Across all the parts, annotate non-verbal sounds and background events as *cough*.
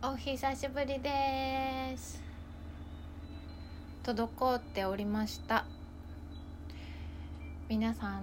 お久しぶりです。滞っておりました。皆さん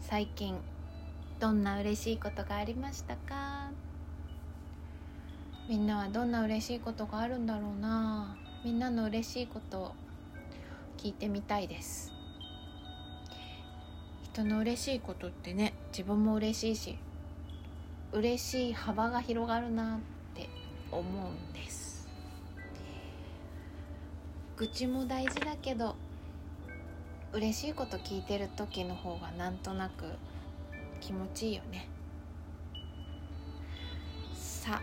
最近どんな嬉しいことがありましたか？みんなはどんな嬉しいことがあるんだろうな？みんなの嬉しいことを聞いてみたいです。人の嬉しいことってね自分も嬉しいし嬉しい幅が広がるなって思うんです。愚痴も大事だけど嬉しいこと聞いてる時の方がなんとなく気持ちいいよね。さあ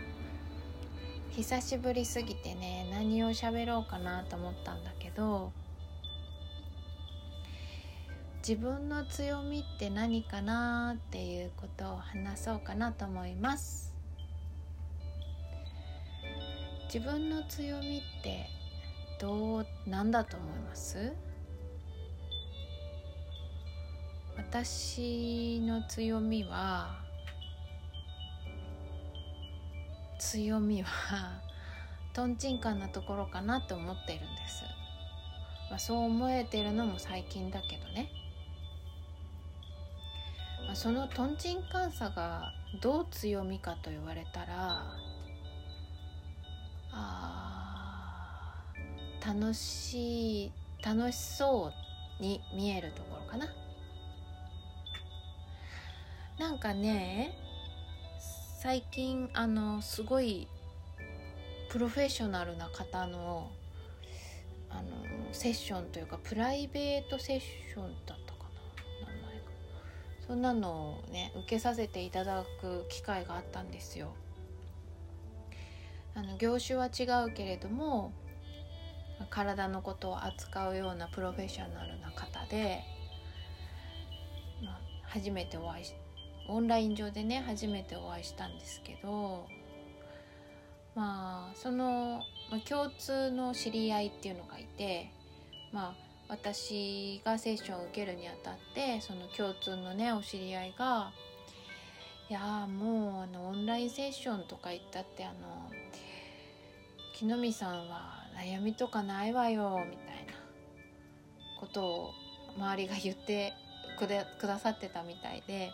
久しぶりすぎてね何を喋ろうかなと思ったんだけど自分の強みって何かなっていうことを話そうかなと思います。自分の強みってどうなんだと思います？私の強みは強みはとんちんかんなところかなと思っているんです、まあ、そう思えてるのも最近だけどね。まあ、そのとんちんかんさがどう強みかと言われたらあ楽しい楽しそうに見えるところかな。なんかね最近あのすごいプロフェッショナルな方のあのセッションというかプライベートセッションだったかな。名前が。そんなのをね受けさせていただく機会があったんですよ。あの業種は違うけれども体のことを扱うようなプロフェッショナルな方で、まあ、初めてお会いしオンライン上でね初めてお会いしたんですけどまあその、まあ、共通の知り合いっていうのがいてまあ私がセッションを受けるにあたってその共通のねお知り合いが「いやもうあのオンラインセッションとか行ったってあの木の実さんは悩みとかないわよ」みたいなことを周りが言ってくださってたみたいで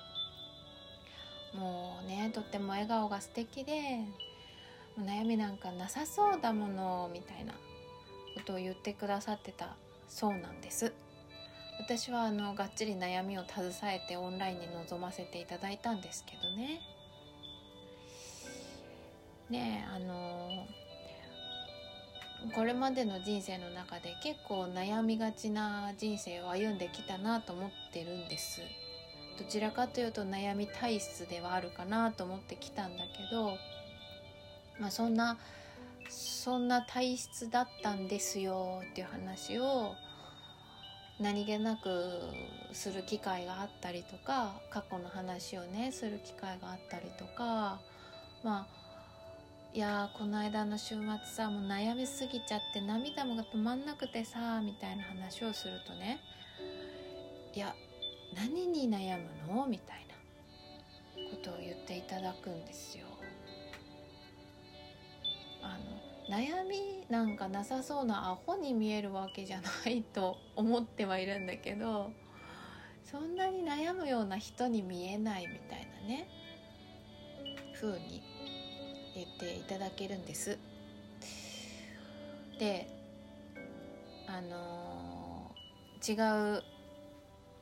もうねとっても笑顔が素敵で悩みなんかなさそうだものみたいなことを言ってくださってたそうなんです。私はあのがっちり悩みを携えてオンラインに臨ませていただいたんですけどね。ねえあのこれまでの人生の中で結構悩みがちな人生を歩んできたなと思ってるんです。どちらかというと悩み体質ではあるかなと思ってきたんだけどまあそんなそんな体質だったんですよっていう話を何気なくする機会があったりとか過去の話をねする機会があったりとかまあいやこの間の週末さもう悩みすぎちゃって涙もが止まんなくてさみたいな話をするとねいや何に悩むのみたいなことを言っていただくんですよ。あの悩みなんかなさそうなアホに見えるわけじゃないと思ってはいるんだけどそんなに悩むような人に見えないみたいなね風に言っていただけるんです。であの違う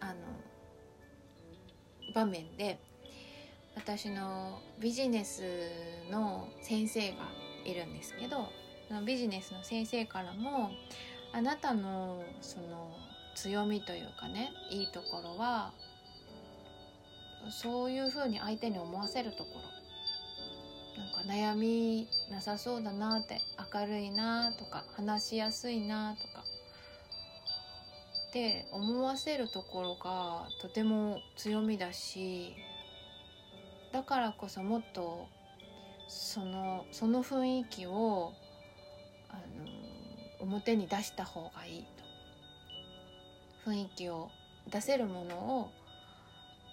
あの場面で私のビジネスの先生がいるんですけどビジネスの先生からもあなたのその強みというかねいいところはそういうふうに相手に思わせるところ悩みなさそうだなって明るいなとか話しやすいなとか。って思わせるところがとても強みだしだからこそもっとそのその雰囲気をあの表に出した方がいいと。雰囲気を出せるものを、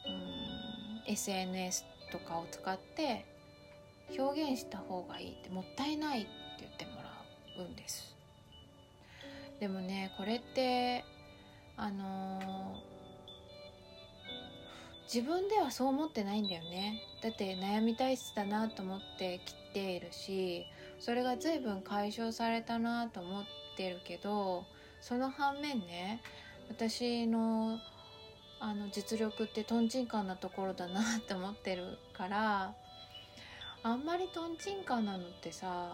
うん、SNS とかを使って表現した方がいいってもったいないって言ってもらうんです。でもねこれってあのー自分ではそう思ってないんだよね。だって悩み体質だなと思ってきているしそれが随分解消されたなと思ってるけどその反面ね私のあの実力ってとんちんかんなところだなって思ってるからあんまりとんちんかなのってさ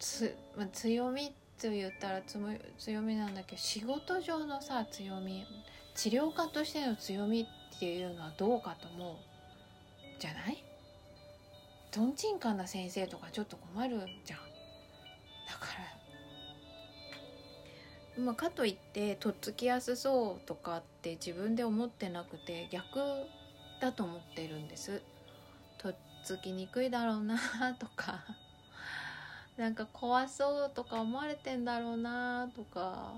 つ、まあ、強みと言ったら強みなんだけど仕事上のさ強み治療家としての強みっていうのはどうかと思うじゃない？とんちんかんな先生とかちょっと困るじゃん。だから。まあかといってとっつきやすそうとかって自分で思ってなくて逆だと思ってるんです。つきにくいだろうなとか *laughs* なんか怖そうとか思われてんだろうなとか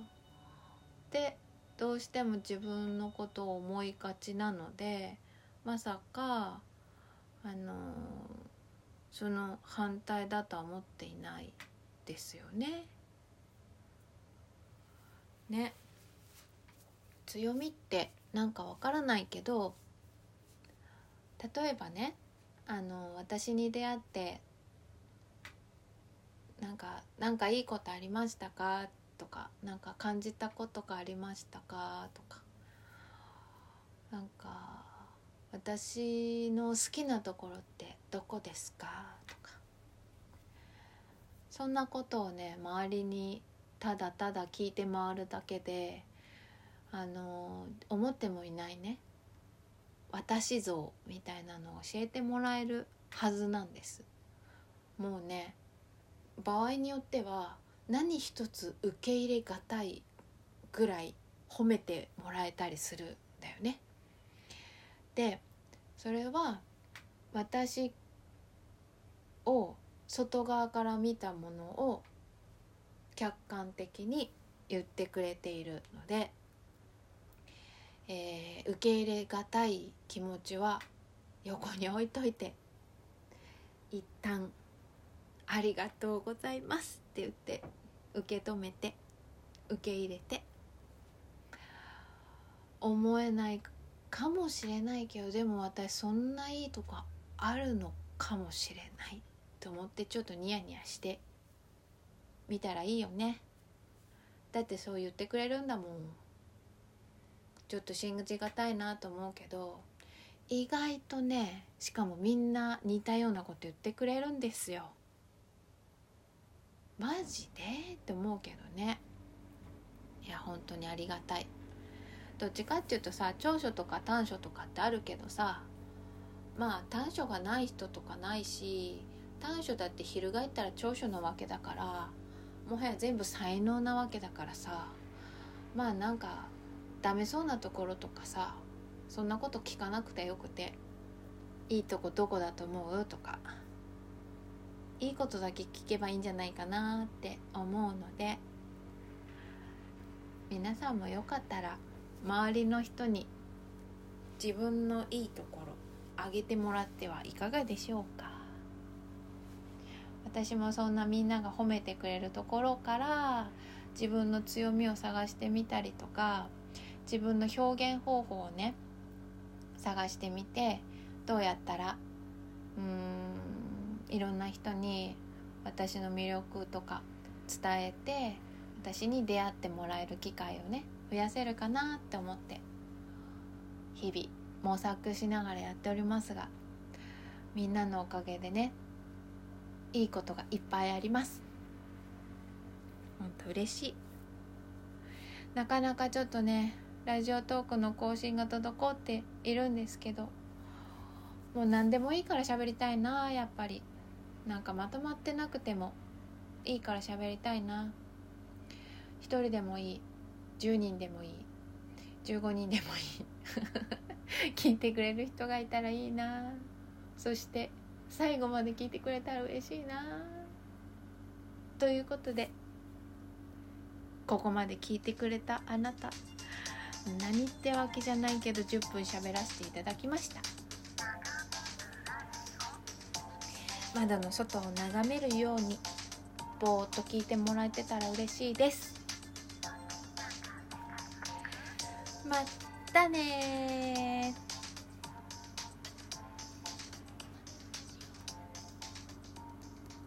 でどうしても自分のことを思いがちなのでまさかあのその反対だとは思っていないですよね。ね強みってなんかわからないけど例えばねあの私に出会ってなんかなんかいいことありましたか？とかなんか感じたことがありましたか？とか。なんか私の好きなところってどこですか？とか。そんなことをね周りにただただ聞いて回るだけであの思ってもいないね。私像みたいなのを教えてもらえるはずなんですもうね場合によっては何一つ受け入れがたいぐらい褒めてもらえたりするんだよね。でそれは私を外側から見たものを客観的に言ってくれているので、受け入れがたい気持ちは横に置いといて一旦ありがとうございます」って言って受け止めて受け入れて思えないかもしれないけどでも私そんないいとこあるのかもしれないと思ってちょっとニヤニヤしてみたらいいよね。だってそう言ってくれるんだもん。ちょっと信じがたいなと思うけど意外とねしかもみんな似たようなこと言ってくれるんですよ。マジで？って思うけどね。いや本当にありがたい。どっちかっていうとさ長所とか短所とかってあるけどさまあ短所がない人とかないし短所だって翻ったら長所なわけだからもはや全部才能なわけだからさまあなんかダメそうなところとかさそんなこと聞かなくてよくていいとこどこだと思う？とかいいことだけ聞けばいいんじゃないかなって思うので皆さんもよかったら周りの人に自分のいいところあげてもらってはいかがでしょうか？私もそんなみんなが褒めてくれるところから自分の強みを探してみたりとか自分の表現方法をね探してみてどうやったらうーんいろんな人に私の魅力とか伝えて私に出会ってもらえる機会をね増やせるかなって思って日々模索しながらやっておりますがみんなのおかげでねいいことがいっぱいあります。本当嬉しい。なかなかちょっとねラジオトークの更新が滞っているんですけどもう何でもいいから喋りたいなやっぱり。なんかまとまってなくてもいいから喋りたいな。一人でもいい。10人でもいい。15人でもいい。*laughs* 聞いてくれる人がいたらいいな。そして最後まで聞いてくれたら嬉しいな。ということでここまで聞いてくれたあなた。何ってわけじゃないけど10分喋らせていただきました。窓の外を眺めるようにぼーっと聞いてもらえてたら嬉しいです。まったね